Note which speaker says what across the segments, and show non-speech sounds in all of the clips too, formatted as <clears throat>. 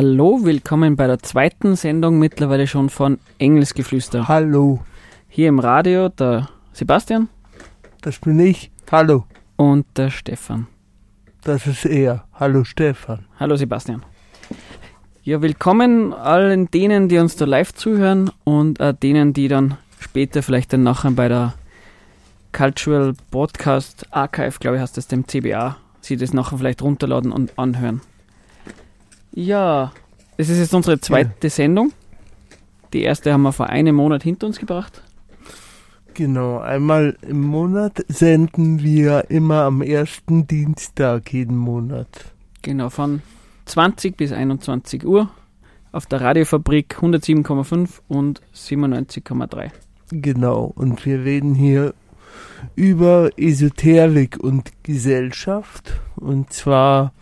Speaker 1: Hallo, willkommen bei der zweiten Sendung mittlerweile schon von Engelsgeflüster.
Speaker 2: Hallo,
Speaker 1: Hier im Radio der Sebastian
Speaker 2: das bin ich. Hallo,
Speaker 1: und der Stefan.
Speaker 2: das ist er. Hallo Stefan.
Speaker 1: Hallo Sebastian. Ja, willkommen allen denen, die uns da live zuhören und äh, denen, die dann später vielleicht dann nachher bei der Cultural Podcast Archive, glaube ich, heißt das, dem CBA, sie das nachher vielleicht runterladen und anhören. Ja, das ist jetzt unsere zweite Sendung. Die erste haben wir vor einem Monat hinter uns gebracht.
Speaker 2: Genau, einmal im Monat senden wir immer am ersten Dienstag jeden Monat.
Speaker 1: Genau, von 20 bis 21 Uhr auf der Radiofabrik 107,5 und 97,3.
Speaker 2: Genau, und wir reden hier über Esoterik und Gesellschaft. Und zwar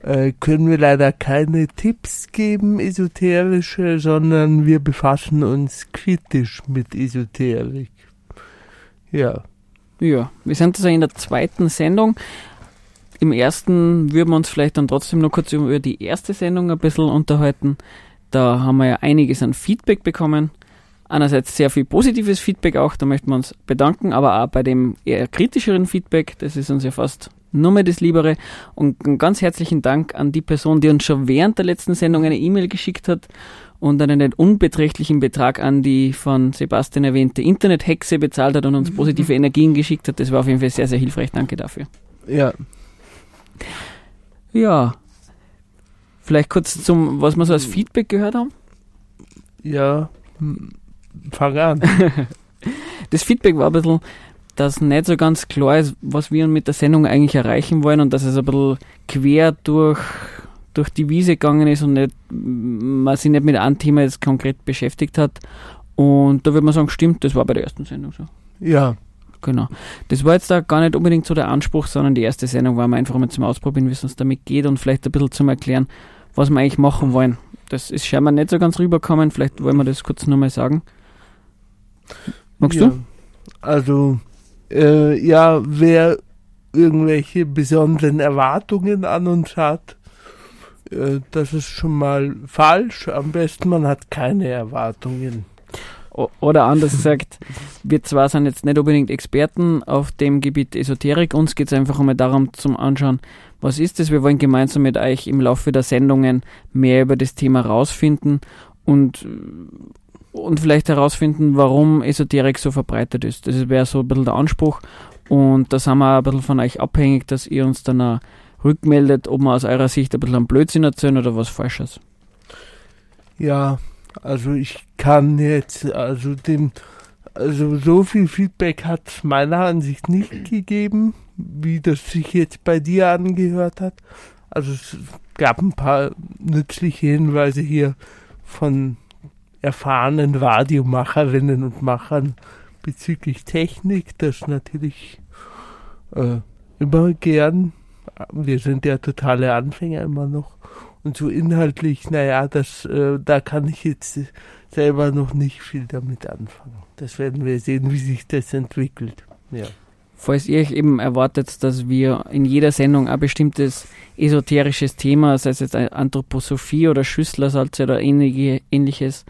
Speaker 2: äh, können wir leider keine Tipps geben, esoterische, sondern wir befassen uns kritisch mit Esoterik. Ja.
Speaker 1: Ja, wir sind also in der zweiten Sendung. Im ersten würden wir uns vielleicht dann trotzdem noch kurz über die erste Sendung ein bisschen unterhalten. Da haben wir ja einiges an Feedback bekommen. Einerseits sehr viel positives Feedback auch, da möchten wir uns bedanken, aber auch bei dem eher kritischeren Feedback, das ist uns ja fast nur mehr das Liebere. Und einen ganz herzlichen Dank an die Person, die uns schon während der letzten Sendung eine E-Mail geschickt hat und einen nicht unbeträchtlichen Betrag an die von Sebastian erwähnte Internethexe bezahlt hat und uns positive Energien geschickt hat. Das war auf jeden Fall sehr, sehr hilfreich. Danke dafür.
Speaker 2: Ja,
Speaker 1: Ja. Vielleicht kurz zum, was wir so als Feedback gehört haben.
Speaker 2: ja. Hm, Fang an. <laughs>
Speaker 1: Das Feedback war ein bisschen, dass nicht so ganz klar ist, was wir mit der Sendung eigentlich erreichen wollen und dass es ein bisschen quer durch, durch die Wiese gegangen ist und nicht, man sich nicht mit einem Thema jetzt konkret beschäftigt hat. Und da würde man sagen, stimmt, das war bei der ersten Sendung so.
Speaker 2: Ja,
Speaker 1: Genau. Das war jetzt da gar nicht unbedingt so der Anspruch, sondern die erste Sendung war einfach mal zum Ausprobieren, wie es uns damit geht und vielleicht ein bisschen zum Erklären, was wir eigentlich machen wollen. Das ist scheinbar nicht so ganz rübergekommen, vielleicht wollen wir das kurz nochmal sagen. Magst
Speaker 2: ja.
Speaker 1: du?
Speaker 2: Also, äh, ja, wer irgendwelche besonderen Erwartungen an uns hat, äh, das ist schon mal falsch. Am besten, man hat keine Erwartungen.
Speaker 1: Oder anders gesagt, wir zwar sind jetzt nicht unbedingt Experten auf dem Gebiet Esoterik, uns geht es einfach einmal darum zum Anschauen, was ist es. Wir wollen gemeinsam mit euch im Laufe der Sendungen mehr über das Thema rausfinden und, und vielleicht herausfinden, warum Esoterik so verbreitet ist. Das wäre so ein bisschen der Anspruch und da sind wir ein bisschen von euch abhängig, dass ihr uns dann rückmeldet, ob wir aus eurer Sicht ein bisschen am Blödsinn erzählen oder was Falsches.
Speaker 2: Ja, also ich kann jetzt, also dem, also so viel Feedback hat es meiner Ansicht nicht gegeben, wie das sich jetzt bei dir angehört hat. Also es gab ein paar nützliche Hinweise hier von erfahrenen Radiomacherinnen und Machern bezüglich Technik, das natürlich äh, immer gern. Wir sind ja totale Anfänger immer noch. Und so inhaltlich, naja, das, äh, da kann ich jetzt selber noch nicht viel damit anfangen. Das werden wir sehen, wie sich das entwickelt. Ja.
Speaker 1: Falls ihr euch eben erwartet, dass wir in jeder Sendung ein bestimmtes esoterisches Thema, sei es jetzt Anthroposophie oder Schüsslersalze oder ähnliche, ähnliches,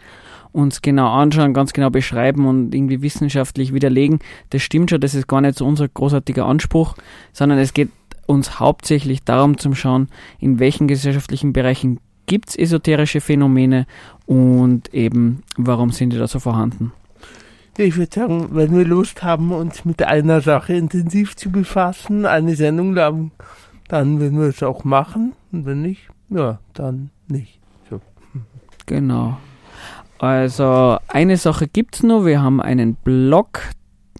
Speaker 1: uns genau anschauen, ganz genau beschreiben und irgendwie wissenschaftlich widerlegen, das stimmt schon, das ist gar nicht so unser großartiger Anspruch, sondern es geht uns hauptsächlich darum zu schauen, in welchen gesellschaftlichen Bereichen gibt es esoterische Phänomene und eben warum sind die da so vorhanden.
Speaker 2: Ich würde sagen, wenn wir Lust haben, uns mit einer Sache intensiv zu befassen, eine Sendung lang, dann werden wir es auch machen. Und wenn nicht, ja, dann nicht. So.
Speaker 1: Genau. Also eine Sache gibt's noch, wir haben einen Blog,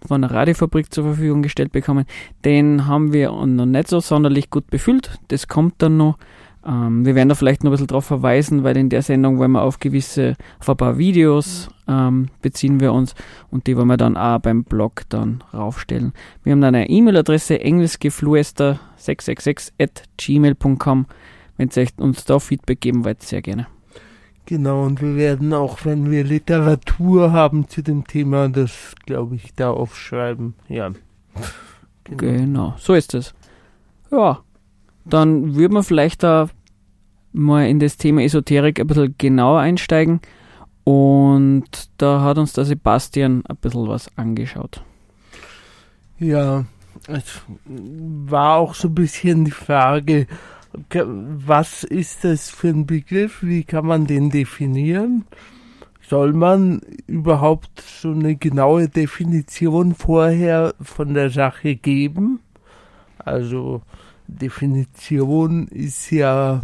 Speaker 1: von der Radiofabrik zur Verfügung gestellt bekommen. Den haben wir noch nicht so sonderlich gut befüllt. Das kommt dann noch. Ähm, wir werden da vielleicht noch ein bisschen darauf verweisen, weil in der Sendung wollen wir auf gewisse, auf ein paar Videos ähm, beziehen wir uns und die wollen wir dann auch beim Blog dann raufstellen. Wir haben dann eine E-Mail-Adresse englischgefluester666 at gmail.com. Wenn ihr uns da Feedback geben wollt, sehr gerne.
Speaker 2: Genau, und wir werden auch, wenn wir Literatur haben zu dem Thema, das, glaube ich, da aufschreiben. Ja.
Speaker 1: Genau. genau, so ist es. Ja, dann würde man vielleicht da mal in das Thema Esoterik ein bisschen genauer einsteigen. Und da hat uns der Sebastian ein bisschen was angeschaut.
Speaker 2: Ja, es war auch so ein bisschen die Frage, was ist das für ein Begriff? Wie kann man den definieren? Soll man überhaupt so eine genaue Definition vorher von der Sache geben? Also Definition ist ja,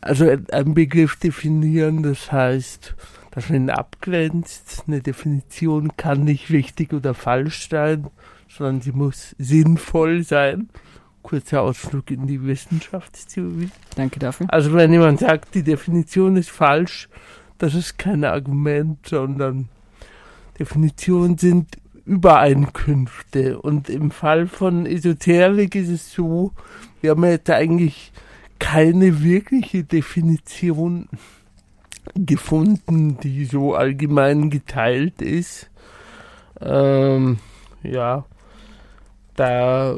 Speaker 2: also ein Begriff definieren, das heißt, dass man ihn abgrenzt. Eine Definition kann nicht richtig oder falsch sein, sondern sie muss sinnvoll sein. Kurzer Ausflug in die Wissenschaftstheorie.
Speaker 1: Danke dafür.
Speaker 2: Also wenn jemand sagt, die Definition ist falsch, das ist kein Argument, sondern Definitionen sind Übereinkünfte. Und im Fall von Esoterik ist es so, wir haben jetzt eigentlich keine wirkliche Definition gefunden, die so allgemein geteilt ist. Ähm, ja, da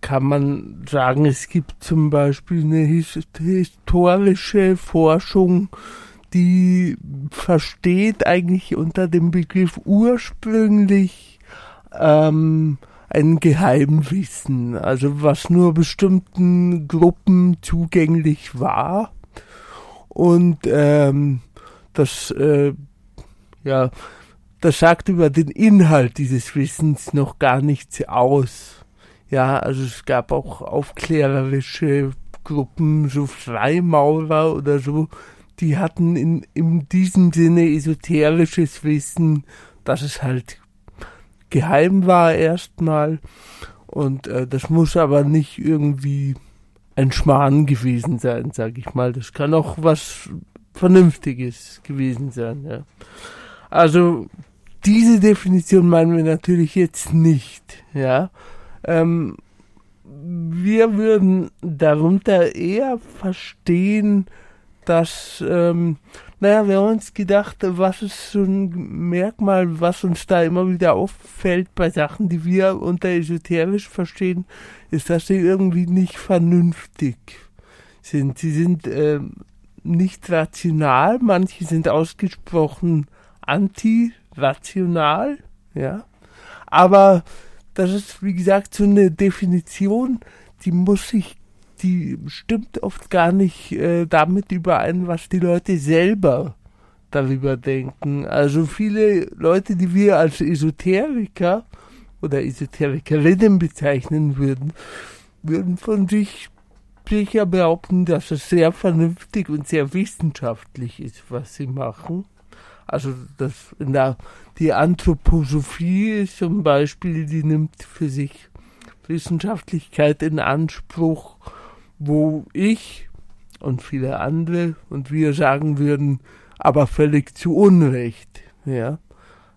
Speaker 2: kann man sagen, es gibt zum Beispiel eine historische Forschung die versteht eigentlich unter dem Begriff ursprünglich ähm, ein Geheimwissen, also was nur bestimmten Gruppen zugänglich war. Und ähm, das, äh, ja, das sagt über den Inhalt dieses Wissens noch gar nichts aus. Ja, also es gab auch aufklärerische Gruppen, so Freimaurer oder so, die hatten in, in diesem Sinne esoterisches Wissen, dass es halt geheim war erstmal. Und äh, das muss aber nicht irgendwie ein Schmarrn gewesen sein, sag ich mal. Das kann auch was Vernünftiges gewesen sein, ja. Also, diese Definition meinen wir natürlich jetzt nicht, ja. Ähm, wir würden darunter eher verstehen, dass, ähm, naja, wir haben uns gedacht, was ist so ein Merkmal, was uns da immer wieder auffällt bei Sachen, die wir unter esoterisch verstehen, ist, dass sie irgendwie nicht vernünftig sind. Sie sind ähm, nicht rational, manche sind ausgesprochen anti-rational, ja. Aber das ist, wie gesagt, so eine Definition, die muss sich die stimmt oft gar nicht äh, damit überein, was die Leute selber darüber denken. Also viele Leute, die wir als Esoteriker oder Esoterikerinnen bezeichnen würden, würden von sich sicher behaupten, dass es sehr vernünftig und sehr wissenschaftlich ist, was sie machen. Also das der, die Anthroposophie zum Beispiel, die nimmt für sich Wissenschaftlichkeit in Anspruch wo ich und viele andere und wir sagen würden, aber völlig zu Unrecht, ja,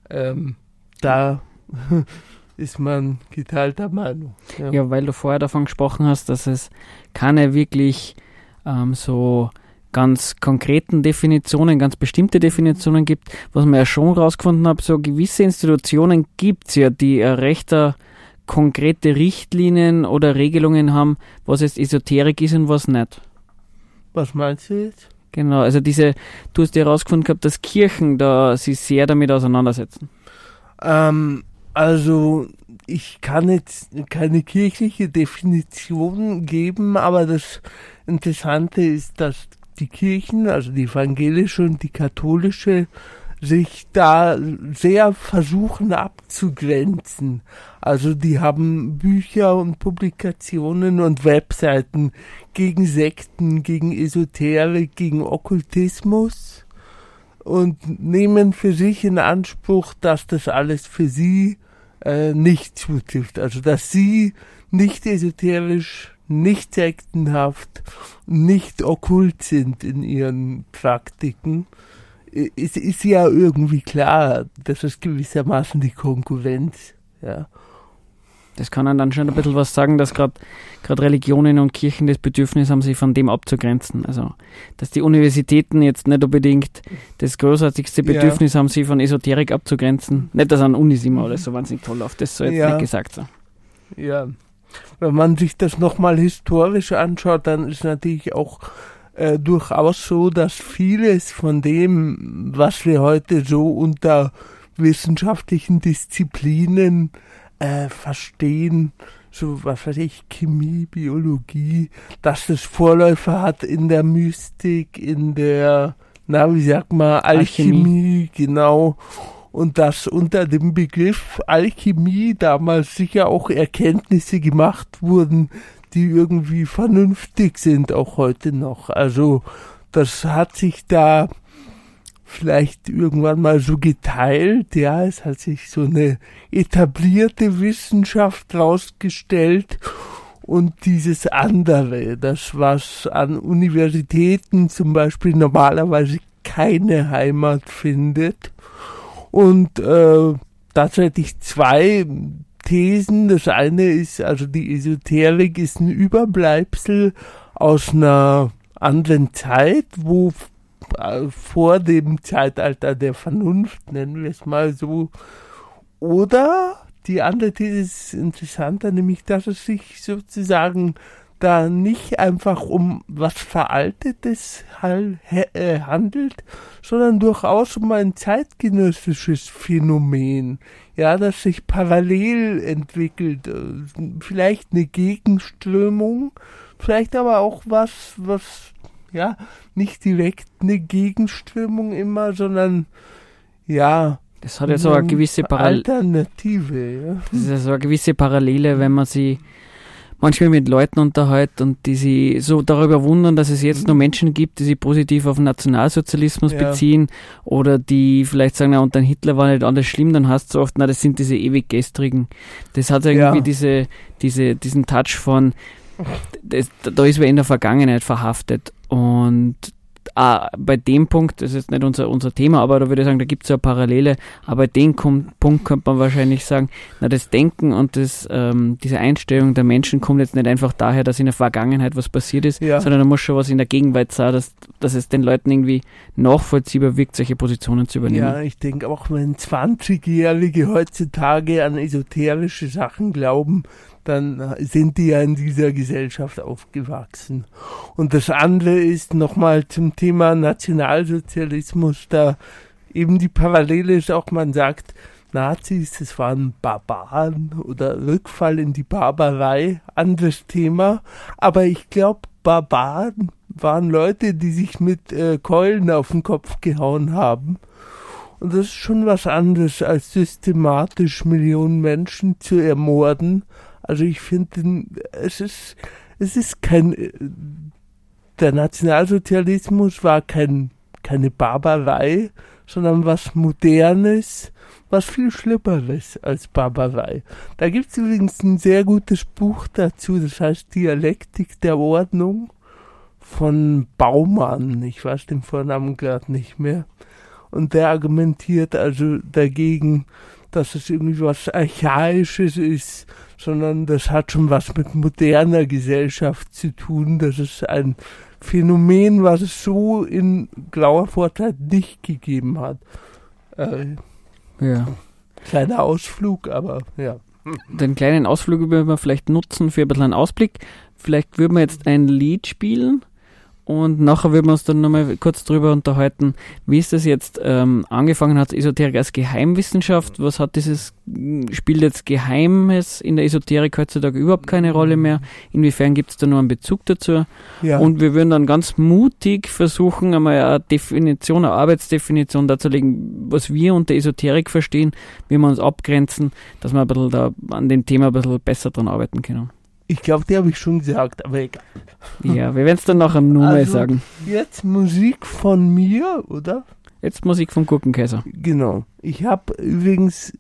Speaker 2: ähm, da <laughs> ist man geteilter Meinung.
Speaker 1: Ja. ja. weil du vorher davon gesprochen hast, dass es keine wirklich ähm, so ganz konkreten Definitionen, ganz bestimmte Definitionen gibt. Was man ja schon rausgefunden hat, so gewisse Institutionen gibt es ja, die ein rechter konkrete Richtlinien oder Regelungen haben, was jetzt Esoterik ist und was nicht.
Speaker 2: Was meinst du jetzt?
Speaker 1: Genau, also diese, du hast ja herausgefunden gehabt, dass Kirchen da sich sehr damit auseinandersetzen.
Speaker 2: Ähm, also ich kann jetzt keine kirchliche Definition geben, aber das Interessante ist, dass die Kirchen, also die evangelische und die katholische, sich da sehr versuchen abzugrenzen. Also die haben Bücher und Publikationen und Webseiten gegen Sekten, gegen Esoterik, gegen Okkultismus und nehmen für sich in Anspruch, dass das alles für sie äh, nicht zutrifft. Also dass sie nicht esoterisch, nicht sektenhaft, nicht okkult sind in ihren Praktiken. Es ist ja irgendwie klar, das ist gewissermaßen die Konkurrenz. Ja.
Speaker 1: Das kann einem dann schon ein bisschen was sagen, dass gerade Religionen und Kirchen das Bedürfnis haben, sich von dem abzugrenzen. Also, dass die Universitäten jetzt nicht unbedingt das großartigste Bedürfnis ja. haben, sich von Esoterik abzugrenzen. Nicht, dass an Unis immer alles so wahnsinnig toll läuft, das soll jetzt ja. nicht gesagt sein.
Speaker 2: Ja, wenn man sich das nochmal historisch anschaut, dann ist natürlich auch äh, durchaus so, dass vieles von dem, was wir heute so unter wissenschaftlichen Disziplinen äh, verstehen, so was weiß ich, Chemie, Biologie, dass das Vorläufer hat in der Mystik, in der, na, wie sagt man, Alchemie, Alchemie. genau. Und dass unter dem Begriff Alchemie damals sicher auch Erkenntnisse gemacht wurden, die irgendwie vernünftig sind, auch heute noch. Also das hat sich da vielleicht irgendwann mal so geteilt. Ja, es hat sich so eine etablierte Wissenschaft rausgestellt und dieses andere, das was an Universitäten zum Beispiel normalerweise keine Heimat findet. Und äh, dazu hätte ich zwei Thesen. Das eine ist, also die Esoterik ist ein Überbleibsel aus einer anderen Zeit, wo äh, vor dem Zeitalter der Vernunft, nennen wir es mal so. Oder die andere These ist interessanter, nämlich dass es sich sozusagen da nicht einfach um was Veraltetes äh, handelt, sondern durchaus um ein zeitgenössisches Phänomen, ja, das sich parallel entwickelt, äh, vielleicht eine Gegenströmung, vielleicht aber auch was, was ja, nicht direkt eine Gegenströmung immer, sondern ja.
Speaker 1: Das hat ja so eine gewisse
Speaker 2: Parallele. Alternative, ja.
Speaker 1: Das ist ja so eine gewisse Parallele, wenn man sie manchmal mit Leuten unterhält und die sich so darüber wundern, dass es jetzt mhm. noch Menschen gibt, die sich positiv auf den Nationalsozialismus ja. beziehen oder die vielleicht sagen, na, unter Hitler war nicht alles schlimm, dann hast du oft, na, das sind diese ewig gestrigen. Das hat irgendwie ja. diese, diese, diesen Touch von, das, da ist wer in der Vergangenheit verhaftet und ah, bei dem Punkt, das ist jetzt nicht unser, unser Thema, aber da würde ich sagen, da gibt es ja Parallele, aber bei dem Punkt könnte man wahrscheinlich sagen, na, das Denken und das, ähm, diese Einstellung der Menschen kommt jetzt nicht einfach daher, dass in der Vergangenheit was passiert ist, ja. sondern da muss schon was in der Gegenwart sein, dass, dass es den Leuten irgendwie nachvollziehbar wirkt, solche Positionen zu übernehmen.
Speaker 2: Ja, ich denke auch, wenn 20-Jährige heutzutage an esoterische Sachen glauben, dann sind die ja in dieser Gesellschaft aufgewachsen. Und das andere ist nochmal zum Thema Nationalsozialismus, da eben die Parallele ist auch, man sagt, Nazis, das waren Barbaren oder Rückfall in die Barbarei, anderes Thema. Aber ich glaube, Barbaren waren Leute, die sich mit äh, Keulen auf den Kopf gehauen haben. Und das ist schon was anderes, als systematisch Millionen Menschen zu ermorden also ich finde, es ist, es ist kein, der Nationalsozialismus war kein, keine Barbarei, sondern was Modernes, was viel Schlimmeres als Barbarei. Da gibt es übrigens ein sehr gutes Buch dazu, das heißt Dialektik der Ordnung von Baumann. Ich weiß den Vornamen gerade nicht mehr. Und der argumentiert also dagegen, dass es irgendwie was Archaisches ist, sondern das hat schon was mit moderner Gesellschaft zu tun. Das ist ein Phänomen, was es so in grauer Vorzeit nicht gegeben hat. Äh, ja. Kleiner Ausflug, aber ja.
Speaker 1: Den kleinen Ausflug würden wir vielleicht nutzen für ein bisschen einen Ausblick. Vielleicht würden wir jetzt ein Lied spielen und nachher würden wir uns dann nochmal kurz drüber unterhalten, wie ist das jetzt ähm, angefangen hat, Esoterik als Geheimwissenschaft? Was hat dieses, spielt jetzt Geheimes in der Esoterik heutzutage überhaupt keine Rolle mehr? Inwiefern gibt es da nur einen Bezug dazu? Ja. Und wir würden dann ganz mutig versuchen, einmal eine Definition, eine Arbeitsdefinition darzulegen, was wir unter Esoterik verstehen, wie wir uns abgrenzen, dass wir ein bisschen da an dem Thema ein bisschen besser dran arbeiten können.
Speaker 2: Ich glaube, die habe ich schon gesagt, aber egal.
Speaker 1: Ja, wir werden es dann nachher nur also, sagen.
Speaker 2: Jetzt Musik von mir, oder?
Speaker 1: Jetzt Musik vom Gurkenkäser.
Speaker 2: Genau. Ich habe übrigens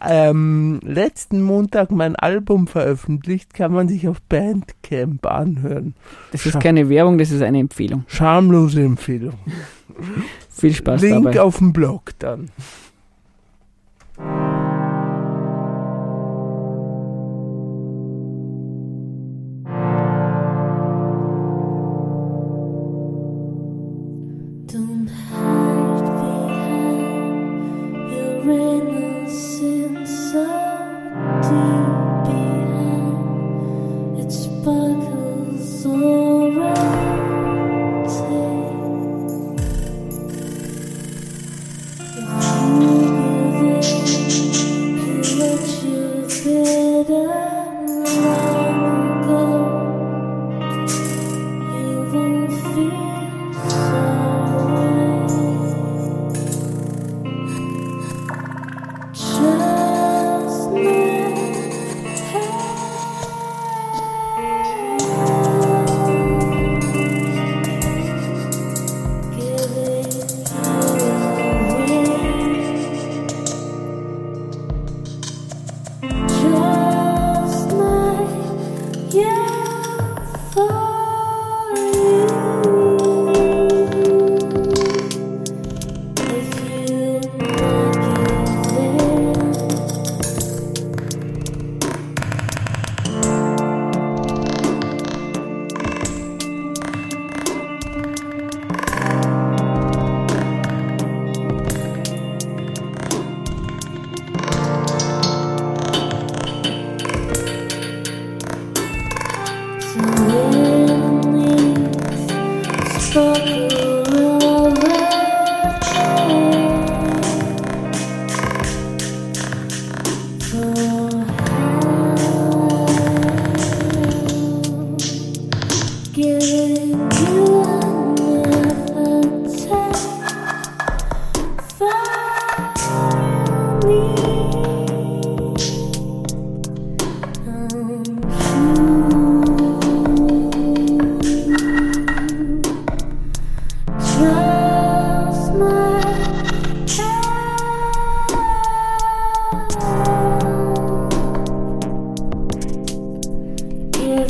Speaker 2: ähm, letzten Montag mein Album veröffentlicht, kann man sich auf Bandcamp anhören.
Speaker 1: Das ist keine Werbung, das ist eine Empfehlung.
Speaker 2: Schamlose Empfehlung.
Speaker 1: Viel Spaß
Speaker 2: Link
Speaker 1: dabei.
Speaker 2: auf dem Blog dann.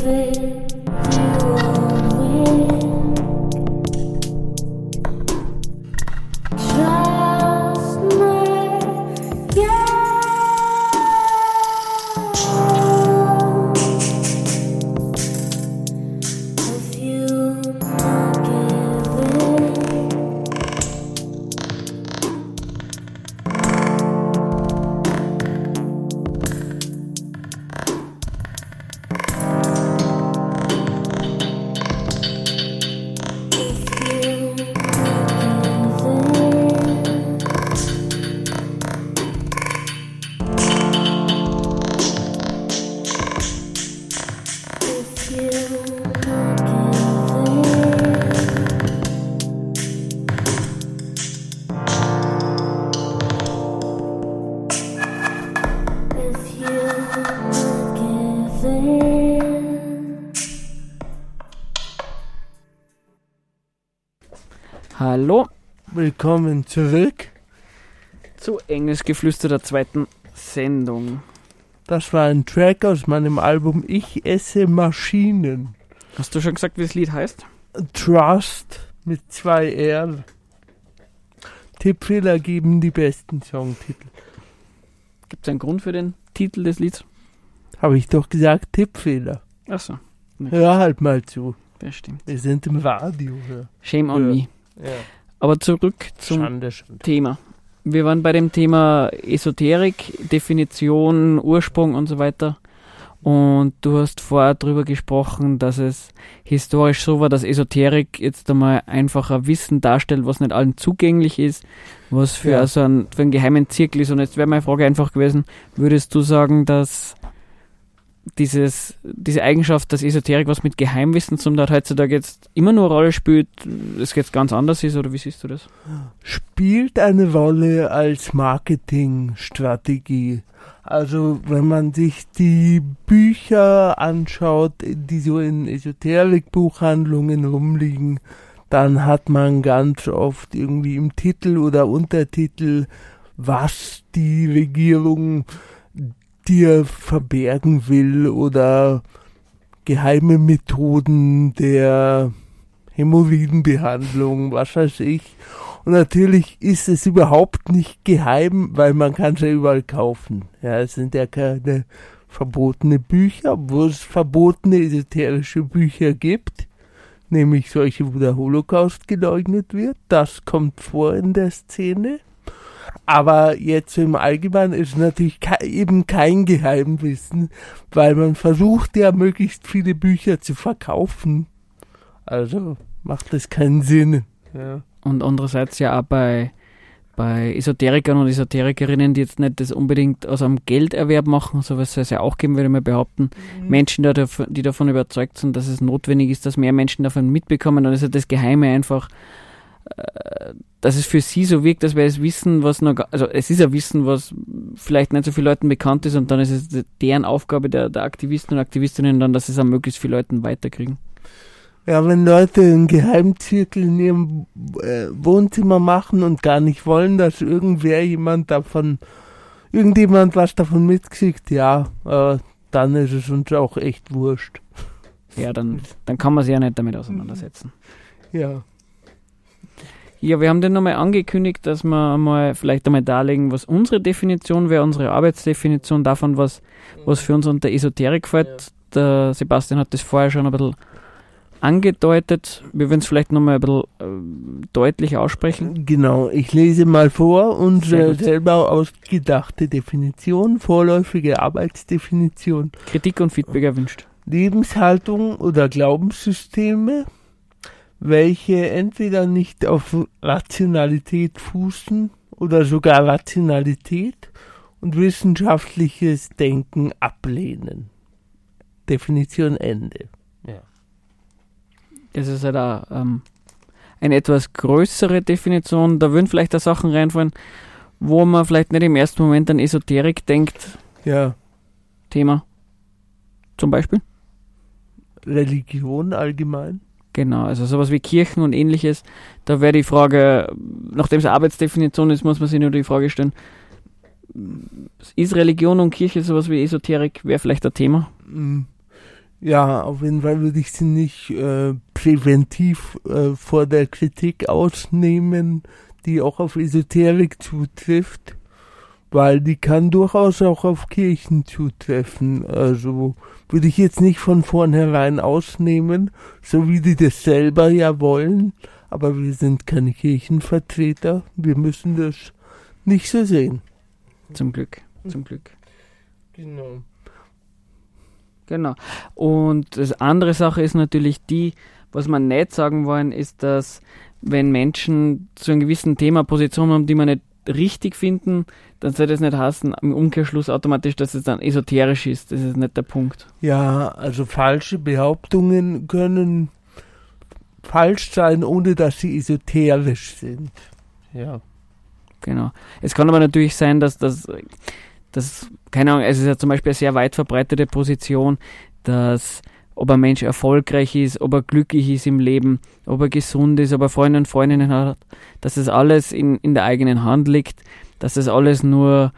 Speaker 3: Hand.
Speaker 2: Willkommen zurück.
Speaker 1: zu Engelsgeflüster der zweiten Sendung.
Speaker 2: Das war ein Track aus meinem Album Ich esse Maschinen.
Speaker 1: Hast du schon gesagt, wie das Lied heißt?
Speaker 2: Trust mit zwei R. Tippfehler geben die besten Songtitel.
Speaker 1: Gibt es einen Grund für den Titel des Lieds?
Speaker 2: Habe ich doch gesagt, Tippfehler.
Speaker 1: Achso,
Speaker 2: Hör halt mal zu.
Speaker 1: das stimmt.
Speaker 2: Wir sind im Radio. Ja.
Speaker 1: Shame on
Speaker 2: Ja.
Speaker 1: me.
Speaker 2: Ja.
Speaker 1: Aber zurück zum
Speaker 2: Schande, Schande.
Speaker 1: Thema. Wir waren bei dem Thema Esoterik, Definition, Ursprung und so weiter. Und du hast vorher darüber gesprochen, dass es historisch so war, dass Esoterik jetzt einmal einfacher Wissen darstellt, was nicht allen zugänglich ist, was für,
Speaker 2: Ja.
Speaker 1: so einen, für einen geheimen Zirkel ist. Und jetzt wäre meine Frage einfach gewesen, würdest du sagen, dass dieses, diese Eigenschaft, dass Esoterik was mit Geheimwissen zum Tat heutzutage jetzt immer nur eine Rolle spielt, es jetzt ganz anders ist, oder wie siehst du das?
Speaker 2: spielt eine Rolle als Marketingstrategie. Also wenn man sich die Bücher anschaut, die so in Esoterik-Buchhandlungen rumliegen, dann hat man ganz oft irgendwie im Titel oder Untertitel, was die Regierung dir verbergen will oder geheime Methoden der Hämorrhoidenbehandlung, was weiß ich. Und natürlich ist es überhaupt nicht geheim, weil man kann es ja überall kaufen. Ja, es sind ja keine verbotene Bücher, wo es verbotene esoterische Bücher gibt, nämlich solche, wo der Holocaust geleugnet wird. Das kommt vor in der Szene. Aber jetzt im Allgemeinen ist natürlich ke eben kein Geheimwissen, weil man versucht ja möglichst viele Bücher zu verkaufen. Also macht das keinen Sinn. Ja.
Speaker 1: Und andererseits ja auch bei, bei Esoterikern und Esoterikerinnen, die jetzt nicht das unbedingt aus einem Gelderwerb machen, sowas soll es ja auch geben, würde ich mal behaupten. Menschen, die, dav- die davon überzeugt sind, dass es notwendig ist, dass mehr Menschen davon mitbekommen. Dann ist ja das Geheime einfach, dass es für sie so wirkt, dass wir es wissen, was noch, also es ist ja Wissen, was vielleicht nicht so vielen Leuten bekannt ist und dann ist es deren Aufgabe der, der Aktivisten und Aktivistinnen dann, dass sie es an möglichst vielen Leuten weiterkriegen.
Speaker 2: Ja, wenn Leute einen Geheimzirkel in ihrem äh, Wohnzimmer machen und gar nicht wollen, dass irgendwer jemand davon, irgendjemand was davon mitkriegt, ja, äh, dann ist es uns auch echt wurscht.
Speaker 1: Ja, dann, dann kann man sich ja nicht damit auseinandersetzen.
Speaker 2: Ja.
Speaker 1: Ja, wir haben den nochmal angekündigt, dass wir mal vielleicht einmal darlegen, was unsere Definition wäre, unsere Arbeitsdefinition davon, was, was für uns unter Esoterik fällt. Der Sebastian hat das vorher schon ein bisschen angedeutet. Wir werden es vielleicht nochmal ein bisschen äh, deutlich aussprechen.
Speaker 2: Genau, ich lese mal vor unsere selber ausgedachte Definition, vorläufige Arbeitsdefinition.
Speaker 1: Kritik und Feedback erwünscht.
Speaker 2: Lebenshaltung oder Glaubenssysteme, welche entweder nicht auf Rationalität fußen oder sogar Rationalität und wissenschaftliches Denken ablehnen. Definition Ende.
Speaker 1: Das ist halt auch, ähm, eine etwas größere Definition. Da würden vielleicht auch Sachen reinfallen, wo man vielleicht nicht im ersten Moment an Esoterik denkt.
Speaker 2: Ja,
Speaker 1: Thema. Zum Beispiel.
Speaker 2: Religion allgemein.
Speaker 1: Genau, also sowas wie Kirchen und ähnliches. Da wäre die Frage, nachdem es Arbeitsdefinition ist, muss man sich nur die Frage stellen, ist Religion und Kirche sowas wie Esoterik, wäre vielleicht ein Thema?
Speaker 2: Mm, Ja, auf jeden Fall würde ich sie nicht äh, präventiv äh, vor der Kritik ausnehmen, die auch auf Esoterik zutrifft, weil die kann durchaus auch auf Kirchen zutreffen. Also würde ich jetzt nicht von vornherein ausnehmen, so wie die das selber ja wollen, aber wir sind keine Kirchenvertreter, wir müssen das nicht so sehen.
Speaker 1: Zum Glück, zum Glück.
Speaker 2: Genau.
Speaker 1: Genau. Und das andere Sache ist natürlich die, was man nicht sagen wollen, ist, dass wenn Menschen zu einem gewissen Thema Positionen haben, die man nicht richtig finden, dann soll das nicht heißen, im Umkehrschluss automatisch, dass es dann esoterisch ist. Das ist nicht der Punkt.
Speaker 2: Ja, also falsche Behauptungen können falsch sein, ohne dass sie esoterisch sind. Ja.
Speaker 1: Genau. Es kann aber natürlich sein, dass das, das keine Ahnung, es ist ja zum Beispiel eine sehr weit verbreitete Position, dass ob ein Mensch erfolgreich ist, ob er glücklich ist im Leben, ob er gesund ist, ob er Freunde und Freundinnen hat, dass das alles in, in der eigenen Hand liegt, dass das alles nur,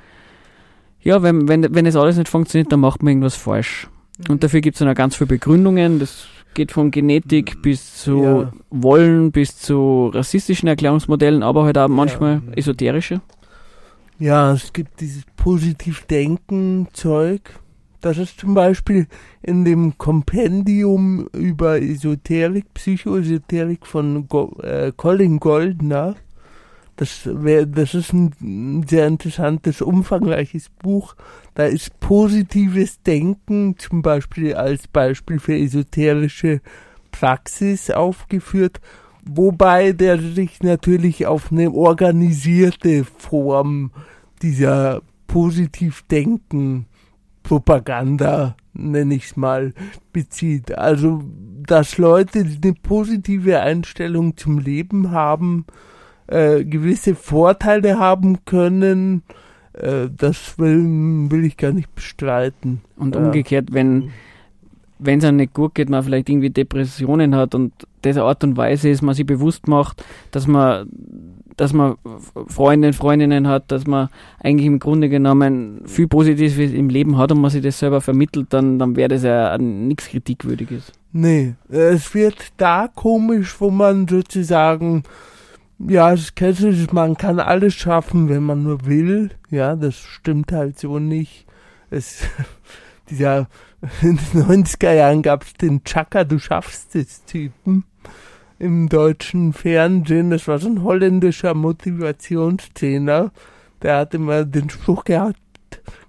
Speaker 1: ja, wenn, wenn, wenn das alles nicht funktioniert, dann macht man irgendwas falsch. Und dafür gibt es dann auch ganz viele Begründungen, das geht von Genetik bis zu
Speaker 2: Ja.
Speaker 1: Wollen, bis zu rassistischen Erklärungsmodellen, aber halt auch manchmal
Speaker 2: Ja.
Speaker 1: esoterische.
Speaker 2: Ja, es gibt dieses Positiv-Denken-Zeug. Das ist zum Beispiel in dem Kompendium über Esoterik, Psychoesoterik von Go äh, Colin Goldner. Das, wär, das ist ein, sehr interessantes, umfangreiches Buch. Da ist positives Denken zum Beispiel als Beispiel für esoterische Praxis aufgeführt, wobei der sich natürlich auf eine organisierte Form dieser Positivdenken Propaganda, nenne ich es mal, bezieht. Also, dass Leute, die eine positive Einstellung zum Leben haben, äh, gewisse Vorteile haben können, äh, das will, will ich gar nicht bestreiten.
Speaker 1: Und umgekehrt, wenn wenn es einem nicht gut geht, man vielleicht irgendwie Depressionen hat und dieser Art und Weise ist, man sich bewusst macht, dass man, dass man Freundinnen, Freundinnen hat, dass man eigentlich im Grunde genommen viel Positives im Leben hat und man sich das selber vermittelt, dann, dann wäre das ja nichts Kritikwürdiges.
Speaker 2: Nee, es wird da komisch, wo man sozusagen, ja, es kennst du, man kann alles schaffen, wenn man nur will. Ja, das stimmt halt so nicht. Es, <laughs> dieser, <laughs> in den 90er Jahren gab es den Chaka, du schaffst es Typen im deutschen Fernsehen. Das war so ein holländischer Motivationstrainer. Der hat immer den Spruch gehabt,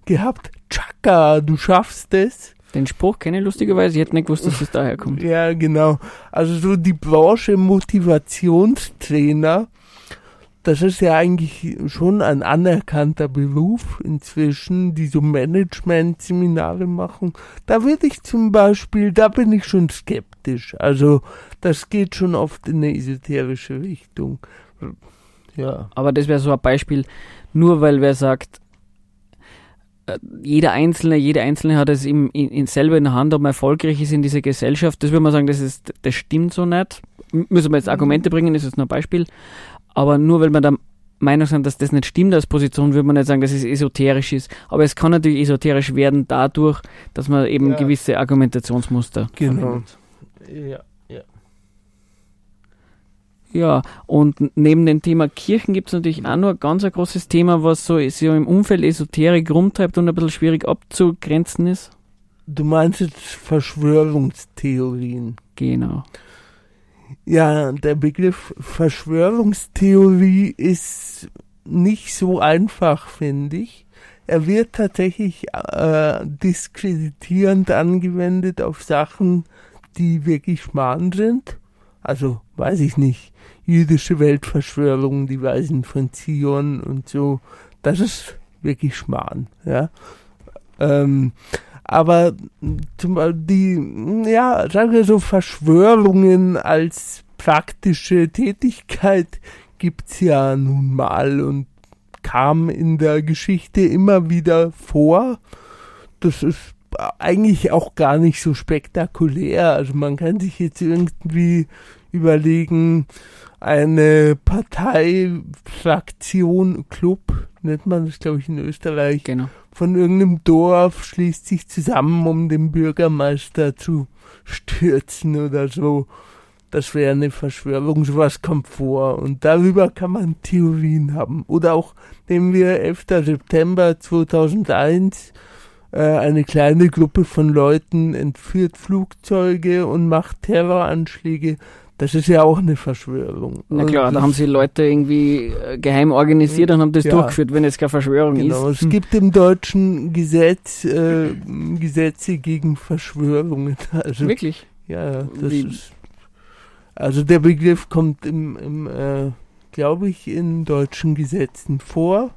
Speaker 2: gehabt, Chaka, du schaffst es.
Speaker 1: Den Spruch kenne ich lustigerweise, ich hätte nicht gewusst, dass das daher kommt.
Speaker 2: Ja, genau. Also so die Branche Motivationstrainer, das ist ja eigentlich schon ein anerkannter Beruf inzwischen, die so Management-Seminare machen. Da würde ich zum Beispiel, da bin ich schon skeptisch. Also das geht schon oft in eine esoterische Richtung. Ja.
Speaker 1: Aber das wäre so ein Beispiel, nur weil wer sagt, äh, jeder Einzelne, jede Einzelne hat es im, in, in selber in der Hand, ob man erfolgreich ist in dieser Gesellschaft. Das würde man sagen, das, ist, das stimmt so nicht. Müssen wir jetzt Argumente bringen, das ist nur ein Beispiel. Aber nur weil man der Meinung sind, dass das nicht stimmt als Position, würde man nicht sagen, dass es esoterisch ist. Aber es kann natürlich esoterisch werden dadurch, dass man eben
Speaker 2: Ja.
Speaker 1: gewisse Argumentationsmuster
Speaker 2: Genau.
Speaker 1: verwendet.
Speaker 2: Ja.
Speaker 1: Ja, und neben dem Thema Kirchen gibt es natürlich auch noch ein ganz ein großes Thema, was so, so im Umfeld Esoterik rumtreibt und ein bisschen schwierig abzugrenzen ist.
Speaker 2: Du meinst jetzt Verschwörungstheorien.
Speaker 1: Genau.
Speaker 2: Ja, der Begriff Verschwörungstheorie ist nicht so einfach, finde ich. Er wird tatsächlich äh, diskreditierend angewendet auf Sachen, die wirklich Schmarrn sind. Also, weiß ich nicht. Jüdische Weltverschwörung, die Weisen von Zion und so. Das ist wirklich Schmarrn, ja. Ähm, aber zum die, ja, sagen wir so, Verschwörungen als praktische Tätigkeit gibt's ja nun mal und kam in der Geschichte immer wieder vor. Das ist eigentlich auch gar nicht so spektakulär. Also man kann sich jetzt irgendwie überlegen, eine Parteifraktion, Club, nennt man das, glaube ich, in Österreich,
Speaker 1: Genau.
Speaker 2: von irgendeinem Dorf schließt sich zusammen, um den Bürgermeister zu stürzen oder so. Das wäre eine Verschwörung, sowas kommt vor. Und darüber kann man Theorien haben. Oder auch, nehmen wir 11. September 2001, äh, eine kleine Gruppe von Leuten entführt Flugzeuge und macht Terroranschläge. Das ist ja auch eine Verschwörung.
Speaker 1: Na klar,
Speaker 2: Und
Speaker 1: da haben sie Leute irgendwie äh, geheim organisiert und haben das
Speaker 2: Ja.
Speaker 1: durchgeführt, wenn es keine Verschwörung
Speaker 2: Genau,
Speaker 1: ist.
Speaker 2: es gibt im deutschen Gesetz äh, Gesetze gegen Verschwörungen. <laughs> Also,
Speaker 1: Wirklich?
Speaker 2: ja, das
Speaker 1: Wie-
Speaker 2: ist. Also der Begriff kommt im, im äh, glaube ich, in deutschen Gesetzen vor.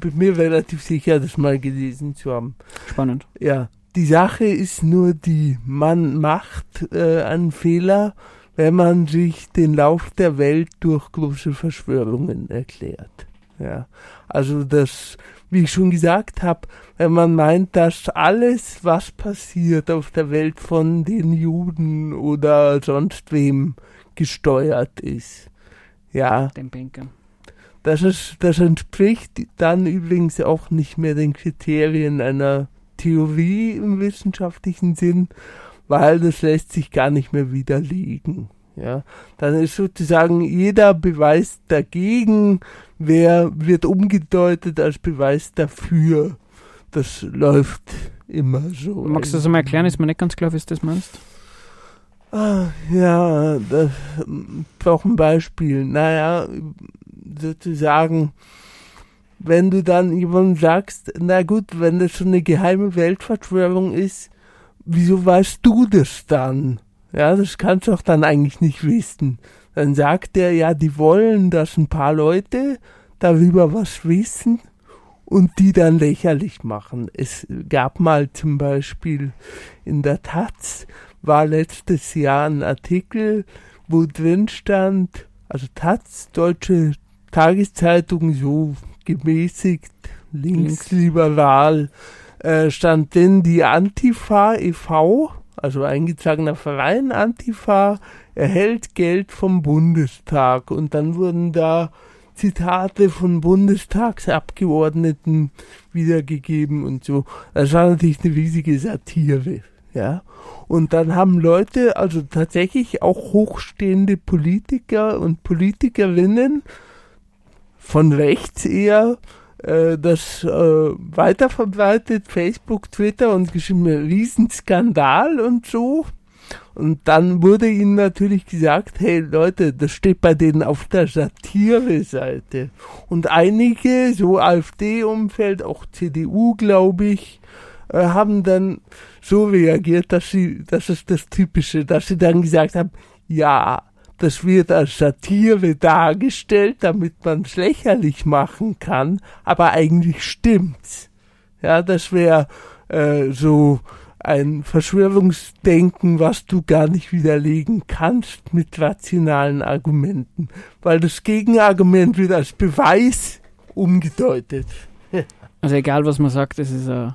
Speaker 2: Bin mir relativ sicher, das mal gelesen zu haben.
Speaker 1: Spannend.
Speaker 2: Ja, die Sache ist nur die, man macht äh, einen Fehler, wenn man sich den Lauf der Welt durch große Verschwörungen erklärt. Ja, also das, wie ich schon gesagt habe, wenn man meint, dass alles, was passiert auf der Welt von den Juden oder sonst wem gesteuert ist. Ja,
Speaker 1: Den Banker.
Speaker 2: Das ist, das entspricht dann übrigens auch nicht mehr den Kriterien einer Theorie im wissenschaftlichen Sinn, weil das lässt sich gar nicht mehr widerlegen. Ja, dann ist sozusagen jeder Beweis dagegen, wer wird umgedeutet als Beweis dafür. Das läuft immer so.
Speaker 1: Magst du das mal erklären? Ist mir nicht ganz klar, wie du das meinst.
Speaker 2: Ah, ja, das braucht ein Beispiel. Naja, sozusagen, wenn du dann jemandem sagst, na gut, wenn das so eine geheime Weltverschwörung ist, wieso weißt du das dann? Ja, das kannst du doch dann eigentlich nicht wissen. Dann sagt er, ja, die wollen, dass ein paar Leute darüber was wissen und die dann lächerlich machen. Es gab mal zum Beispiel in der Taz, war letztes Jahr ein Artikel, wo drin stand, also Taz, deutsche Tageszeitung, so gemäßigt, linksliberal, äh, stand drin, die Antifa e.V., also eingetragener Verein Antifa, erhält Geld vom Bundestag. Und dann wurden da Zitate von Bundestagsabgeordneten wiedergegeben und so. Das war natürlich eine riesige Satire, ja. Und dann haben Leute, also tatsächlich auch hochstehende Politiker und Politikerinnen von rechts eher, äh, das äh, weiterverbreitet, Facebook, Twitter und geschrieben, Riesenskandal und so. Und dann wurde ihnen natürlich gesagt, hey Leute, das steht bei denen auf der Satire-Seite. Und einige, so AfD-Umfeld, auch CDU, glaube ich, äh, haben dann so reagiert, dass sie, das ist das Typische, dass sie dann gesagt haben, ja, das wird als Satire dargestellt, damit man es lächerlich machen kann, aber eigentlich stimmt's. Ja, das wäre äh, so ein Verschwörungsdenken, was du gar nicht widerlegen kannst mit rationalen Argumenten, weil das Gegenargument wird als Beweis umgedeutet. <laughs>
Speaker 1: Also egal, was man sagt, es ist ein